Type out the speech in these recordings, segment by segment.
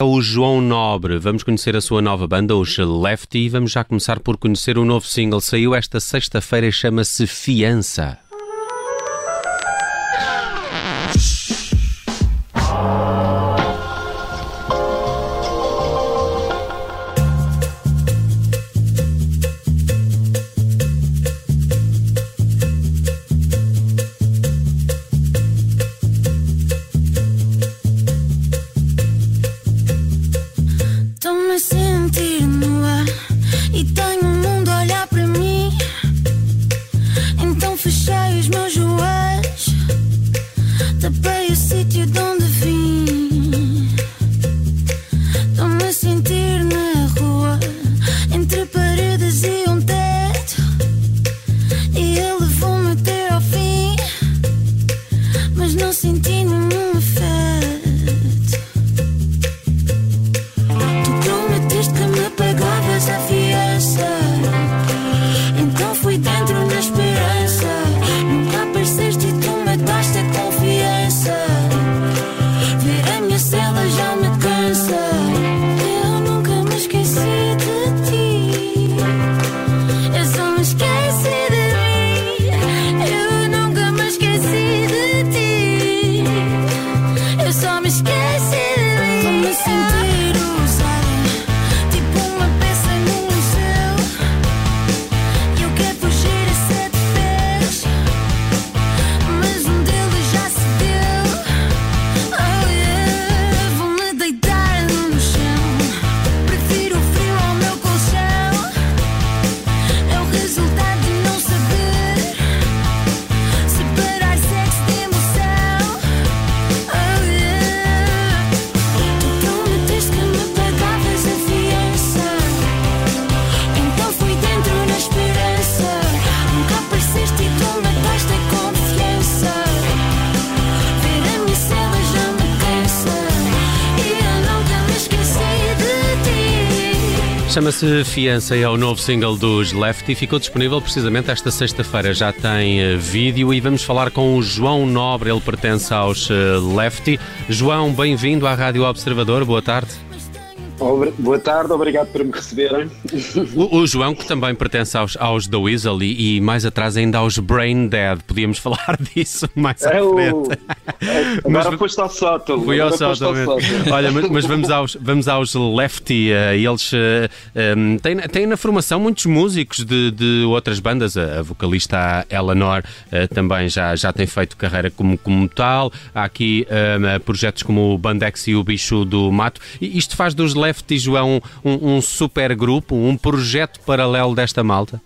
É o João Nobre. Vamos conhecer a sua nova banda, os Lefty, e vamos já começar por conhecer o novo single. Saiu esta sexta-feira e chama-se Fiança. Chama-se Fiança e é o novo single dos Lefty. Ficou disponível precisamente esta sexta-feira. Já tem uh, vídeo e vamos falar com o João Nobre. Ele pertence aos uh, Lefty. João, bem-vindo à Rádio Observador. Boa tarde. Boa tarde, obrigado por me receberem. O, o João, que também pertence aos, aos The Weasel e, e, mais atrás ainda aos Brain Dead, podíamos falar disso mais é à frente. O... Agora mas, foste ao sótão. Fui ao sótão. Olha, mas, mas, vamos, aos, vamos aos Lefty. Uh, eles uh, eh, um, têm, têm na formação muitos músicos de, de outras bandas. A, a vocalista Eleanor uh, também já, já tem feito carreira como, como tal. Há aqui projetos como o Bandex e o Bicho do Mato. E isto faz dos Lefty Lefty, João, um, um super grupo, um projeto paralelo desta malta?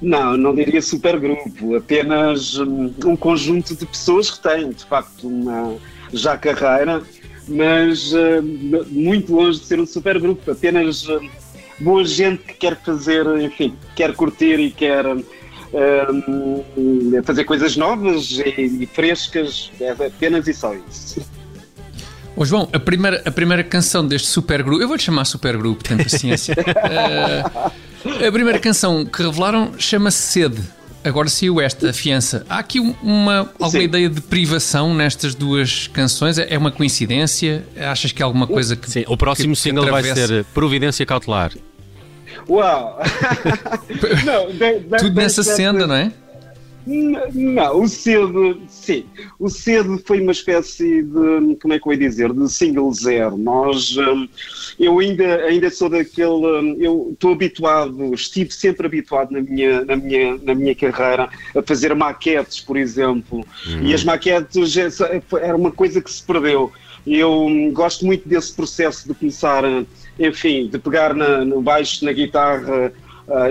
Não, não diria supergrupo, apenas um, um conjunto de pessoas que têm, de facto, uma já carreira, mas uh, muito longe de ser um supergrupo, apenas uh, boa gente que quer fazer, enfim, quer curtir e quer uh, fazer coisas novas e, e frescas, é apenas e só isso. Ô João, a primeira, a primeira canção deste supergrupo, eu vou-lhe chamar supergrupo, tenho paciência. uh, a primeira canção que revelaram chama-se Sede. Agora saiu esta fiança. Há aqui uma, alguma Sim. ideia de privação nestas duas canções? É uma coincidência? Achas que é alguma coisa que. Sim, o próximo que, single que vai ser Providência Cautelar. Uau! não, de, de, Tudo nessa senda, não é? Não, o cedo, sim, o cedo foi uma espécie de, como é que eu ia dizer, de single zero. Nós, hum, eu ainda, ainda sou daquele, hum, eu estou habituado, estive sempre habituado na minha, na minha, na minha carreira a fazer maquetes, por exemplo, uhum. e as maquetes era uma coisa que se perdeu. Eu hum, gosto muito desse processo de começar, enfim, de pegar na, no baixo, na guitarra,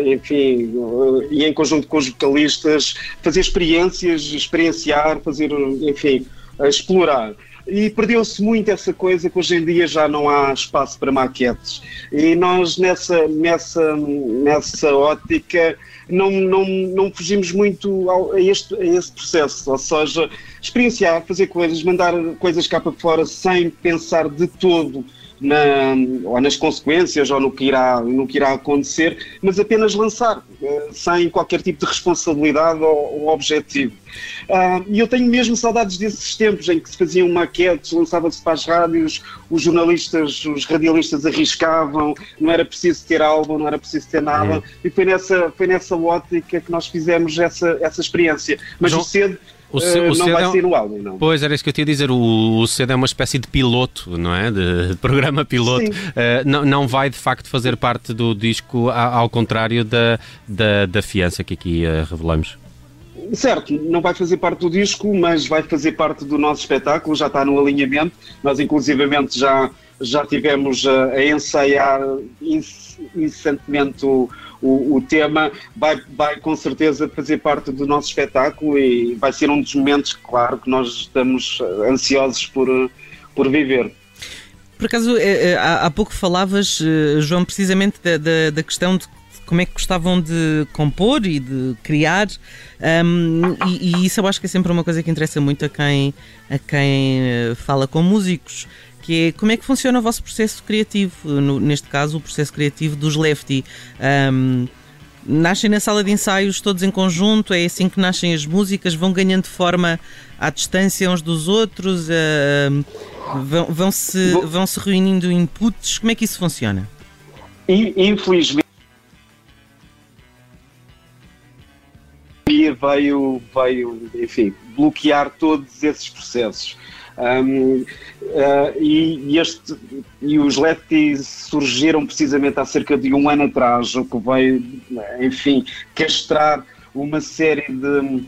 enfim, uh, e em conjunto com os vocalistas, fazer experiências, experienciar, fazer, enfim, explorar. E perdeu-se muito essa coisa que hoje em dia já não há espaço para maquetes. E nós, nessa, nessa, nessa ótica, não, não, não fugimos muito ao, a, este, a esse processo, ou seja, experienciar, fazer coisas, mandar coisas cá para fora sem pensar de todo na, ou nas consequências ou no que, irá, no que irá acontecer, mas apenas lançar, eh, sem qualquer tipo de responsabilidade ou, ou objetivo. Uh, e eu tenho mesmo saudades desses tempos em que se faziam maquetes, lançava-se para as rádios, os jornalistas, os radialistas arriscavam, não era preciso ter álbum, não era preciso ter nada, uhum. e foi nessa, foi nessa ótica que nós fizemos essa, essa experiência. Mas João... o cedo o, C, uh, não vai é ser no álbum, não. Pois, era isso que eu tinha a dizer. O, o CD é uma espécie de piloto, não é? De, de programa piloto. Uh, não, não vai, de facto, fazer parte do disco, ao contrário da, da, da fiança que aqui uh, revelamos. Certo, não vai fazer parte do disco, mas vai fazer parte do nosso espetáculo, já está no alinhamento. Nós, inclusivamente, já, já tivemos a, a ensaiar incessantemente o, o, o, tema, vai, vai com certeza fazer parte do nosso espetáculo e vai ser um dos momentos, claro, que nós estamos ansiosos por, por viver. Por acaso, eh, eh, há pouco falavas, eh, João, precisamente da, da, da questão de como é que gostavam de compor e de criar. Um, e, e, isso eu acho que é sempre uma coisa que interessa muito a quem, a quem fala com músicos, que é como é que funciona o vosso processo criativo, no, neste caso o processo criativo dos Lefty. Um, nascem na sala de ensaios todos em conjunto, é assim que nascem as músicas, vão ganhando forma à distância uns dos outros, uh, vão, vão, se, vão se reunindo inputs, como é que isso funciona? Infelizmente veio, veio, enfim, bloquear todos esses processos. Um, uh, e, este, e os Lefties surgiram precisamente há cerca de um ano atrás, o que veio, enfim, castrar uma série de,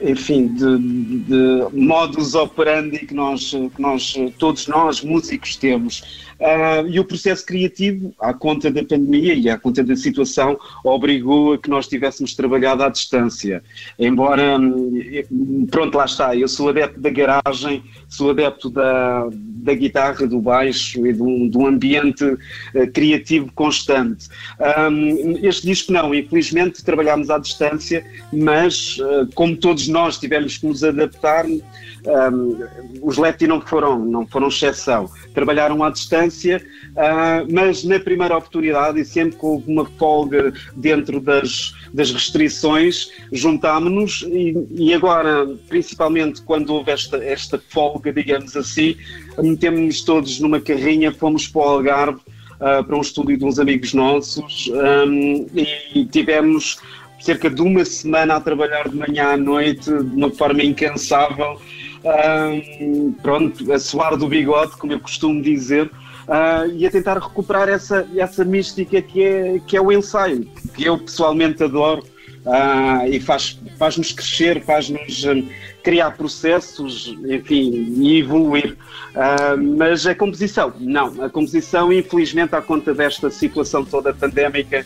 enfim, de, de modus operandi que nós, que nós, todos nós, músicos, temos. Uh, e o processo criativo, à conta da pandemia e à conta da situação, obrigou a que nós tivéssemos trabalhado à distância. Embora, hum, pronto, lá está, eu sou adepto da garagem, sou adepto da, da guitarra, do baixo e de um, de um ambiente uh, criativo constante. Um, este disco não, infelizmente trabalhámos à distância, mas uh, como todos nós tivemos que nos adaptar, um, os Lefty não foram, não foram exceção. Trabalharam à distância, uh, mas na primeira oportunidade e sempre com alguma folga dentro das, das restrições, juntámonos e, e agora, principalmente quando houve esta, esta folga, digamos assim, metemos-nos todos numa carrinha, fomos para o Algarve, uh, para um estúdio de uns amigos nossos um, e tivemos cerca de uma semana a trabalhar de manhã à noite de uma forma incansável. Um, pronto, a suar do bigode, como eu costumo dizer, uh, e a tentar recuperar essa, essa mística que é, que é o ensaio, que eu pessoalmente adoro uh, e faz, faz-nos crescer, faz-nos um, criar processos, enfim, e evoluir. Uh, mas a composição, não, a composição, infelizmente, à conta desta situação toda pandémica,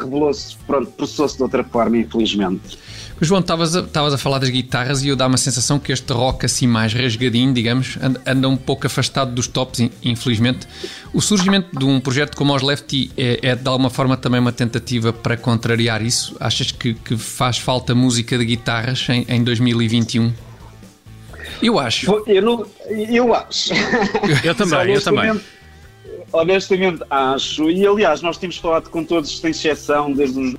revelou-se, pronto, processou-se de outra forma, infelizmente. João, estavas a, a falar das guitarras e eu dá uma sensação que este rock assim mais rasgadinho, digamos, anda, anda um pouco afastado dos tops, infelizmente. O surgimento de um projeto como os Lefty é, é, de alguma forma também uma tentativa para contrariar isso? Achas que, que faz falta música de guitarras em, em 2021? Eu acho. Eu, não, eu acho. Eu também, eu também. Honestamente acho, e aliás, nós temos falado com todos, sem exceção, desde os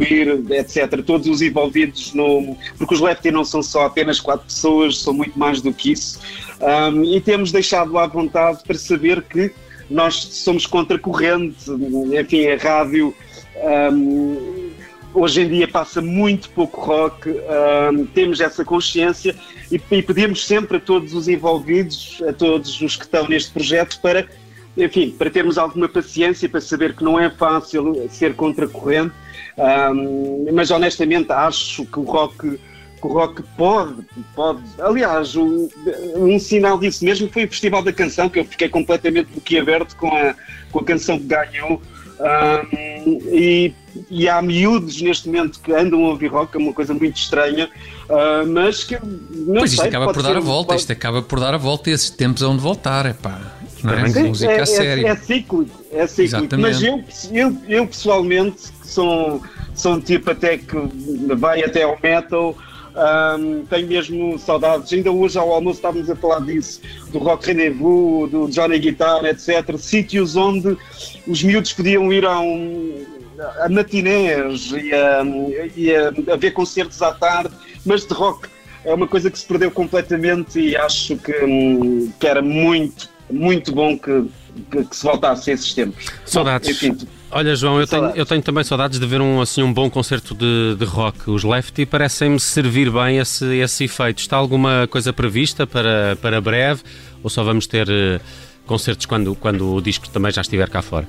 etc. Todos os envolvidos no. Porque os Lefty não são só apenas quatro pessoas, são muito mais do que isso. Um, e temos deixado à vontade para saber que nós somos contracorrente. Enfim, a rádio. Um, hoje em dia passa muito pouco rock, um, temos essa consciência e, e pedimos sempre a todos os envolvidos, a todos os que estão neste projeto, para enfim, para termos alguma paciência, para saber que não é fácil ser contracorrente, um, mas honestamente acho que o rock que o rock pode, pode. Aliás, um, um sinal disso mesmo foi o Festival da Canção, que eu fiquei completamente boquiaberto com a, com a canção que ganhou. Um, e, e, há miúdos neste momento que andam a ouvir rock, é uma coisa muito estranha, uh, mas que. Não pois sei, isto acaba por dar a volta, pode... isto acaba por dar a volta e esses tempos vão de voltar, é pá. Não é? Sim, música é, é, é cíclico, é cíclico. Mas eu, eu, eu pessoalmente sou um tipo até que vai até ao metal. Um, tenho mesmo saudades. Ainda hoje ao almoço estávamos a falar disso, do Rock Rendezvous, do Johnny Guitar, etc. Sítios onde os miúdos podiam ir a um, a matinés e a, e a, a ver concertos à tarde, mas de rock é uma coisa que se perdeu completamente e acho que, que era muito, muito bom que, que, que se voltasse a esses tempos. Saudades. Enfim, Olha, João, eu tenho, eu tenho, também saudades de ver um, assim, um bom concerto de, de rock. Os Lefty parecem-me servir bem esse, esse efeito. Está alguma coisa prevista para, para breve ou só vamos ter uh, concertos quando, quando o disco também já estiver cá fora?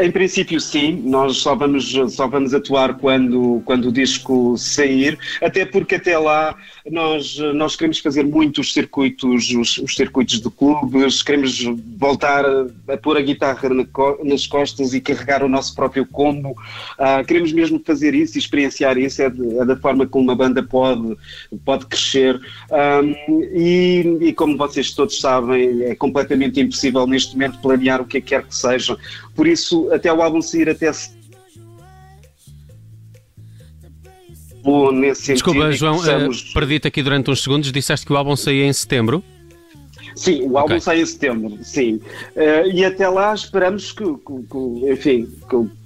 Em princípio, sim. Nós só vamos, só vamos atuar quando, quando o disco sair, até porque até lá nós, nós queremos fazer muitos circuitos, os, os circuitos de clubes, queremos voltar a, pôr a guitarra na, nas costas e carregar o nosso próprio combo. Uh, queremos mesmo fazer isso e experienciar isso. É, de, é, da forma como uma banda pode, pode crescer. E, e como vocês todos sabem, é completamente impossível neste momento planear o que quer que seja. Por isso, até o álbum sair até nesse Desculpa, João, possamos... uh, perdi-te aqui durante uns segundos. Disseste que o álbum saía em setembro? Sim, o álbum okay. sai em setembro, sim. Uh, e até lá esperamos que, que, que enfim,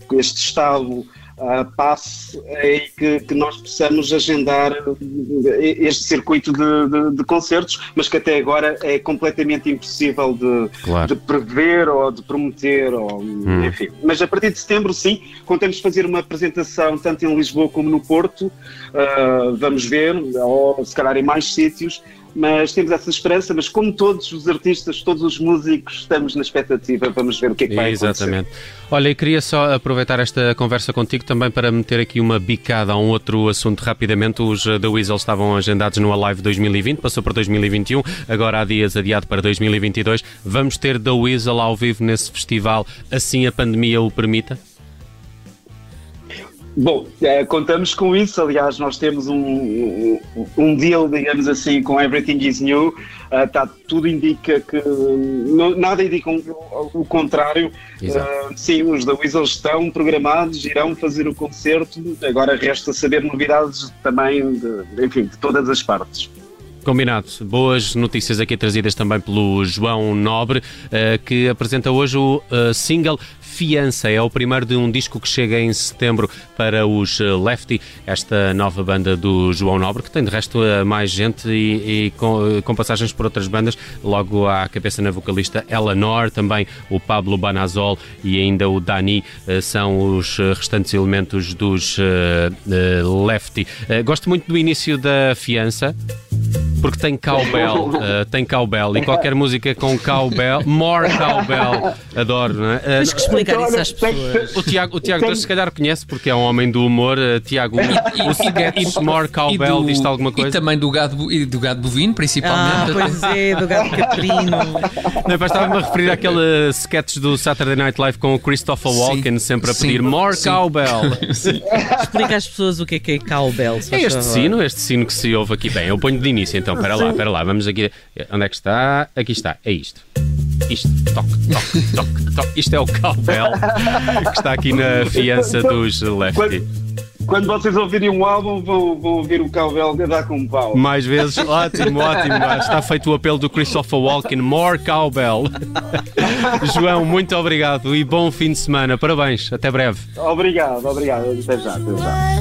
que este estado uh, passe e que, que, nós possamos agendar eh, este circuito de, de, de, concertos, mas que até agora é completamente impossível de, claro. de prever ou de prometer, ou, hum. enfim. Mas a partir de setembro, sim, contamos fazer uma apresentação tanto em Lisboa como no Porto, uh, vamos ver, ou se calhar em mais sítios, mas temos essa esperança, mas como todos os artistas, todos os músicos, estamos na expectativa, vamos ver o que é que vai Exatamente. acontecer. Olha, eu queria só aproveitar esta conversa contigo também para meter aqui uma bicada a um outro assunto rapidamente. Os eh, The Weasel estavam agendados no Alive 2020, passou para 2021, agora há dias adiado para 2022. Vamos ter The Weasel ao vivo nesse festival, assim a pandemia o permita? Bom, é, contamos com isso. Aliás, nós temos um, um, um deal, digamos assim, com Everything is New. Uh, tá, tudo indica que. Não, nada indica um, o contrário. Uh, sim, os da Weasel estão programados, irão fazer o concerto. Agora resta saber novidades também, de, enfim, de todas as partes. Combinado. Boas notícias aqui trazidas também pelo João Nobre, que apresenta hoje o single Fiança. É o primeiro de um disco que chega em setembro para os eh, Lefty, esta nova banda do João Nobre, que tem de resto eh, mais gente e, e com, eh, com, passagens por outras bandas. Logo à cabeça na vocalista Eleanor, também o Pablo Banazol e ainda o Dani são os restantes elementos dos Lefty. Gosto muito do início da Fiança porque tem cowbell, uh, tem cowbell e qualquer música com cowbell, more cowbell, adoro, não é? Uh, Tens que explicar isso às pessoas. O Tiago, o Tiago se calhar conhece porque é um homem do humor. Uh, Tiago, o, o sketch more cowbell diz alguma coisa? E também do gado, e do gado bovino, principalmente. Ah, pois é, do gado caprino. Não, estava-me a referir àquele sketch do Saturday Night Live com o Christopher Walken, sim, sempre a pedir sim, more sim. cowbell. Explica às pessoas o que é que é cowbell. É este sino, este sino que se ouve aqui. Bem, eu ponho de início então, espera lá, espera lá, vamos aqui. Onde é que está? Aqui está, é isto. Isto, toque, toque, toque, toque. Isto é o cowbell que está aqui na fiança dos Lefty. Quando vocês ouvirem um álbum, vão, vão ouvir o cowbell a dar com um pau. Mais vezes, ótimo, ótimo. Está feito o apelo do Christopher Walken, more cowbell. João, muito obrigado e bom fim de semana. Parabéns, até breve. Obrigado, obrigado. Até já, até já.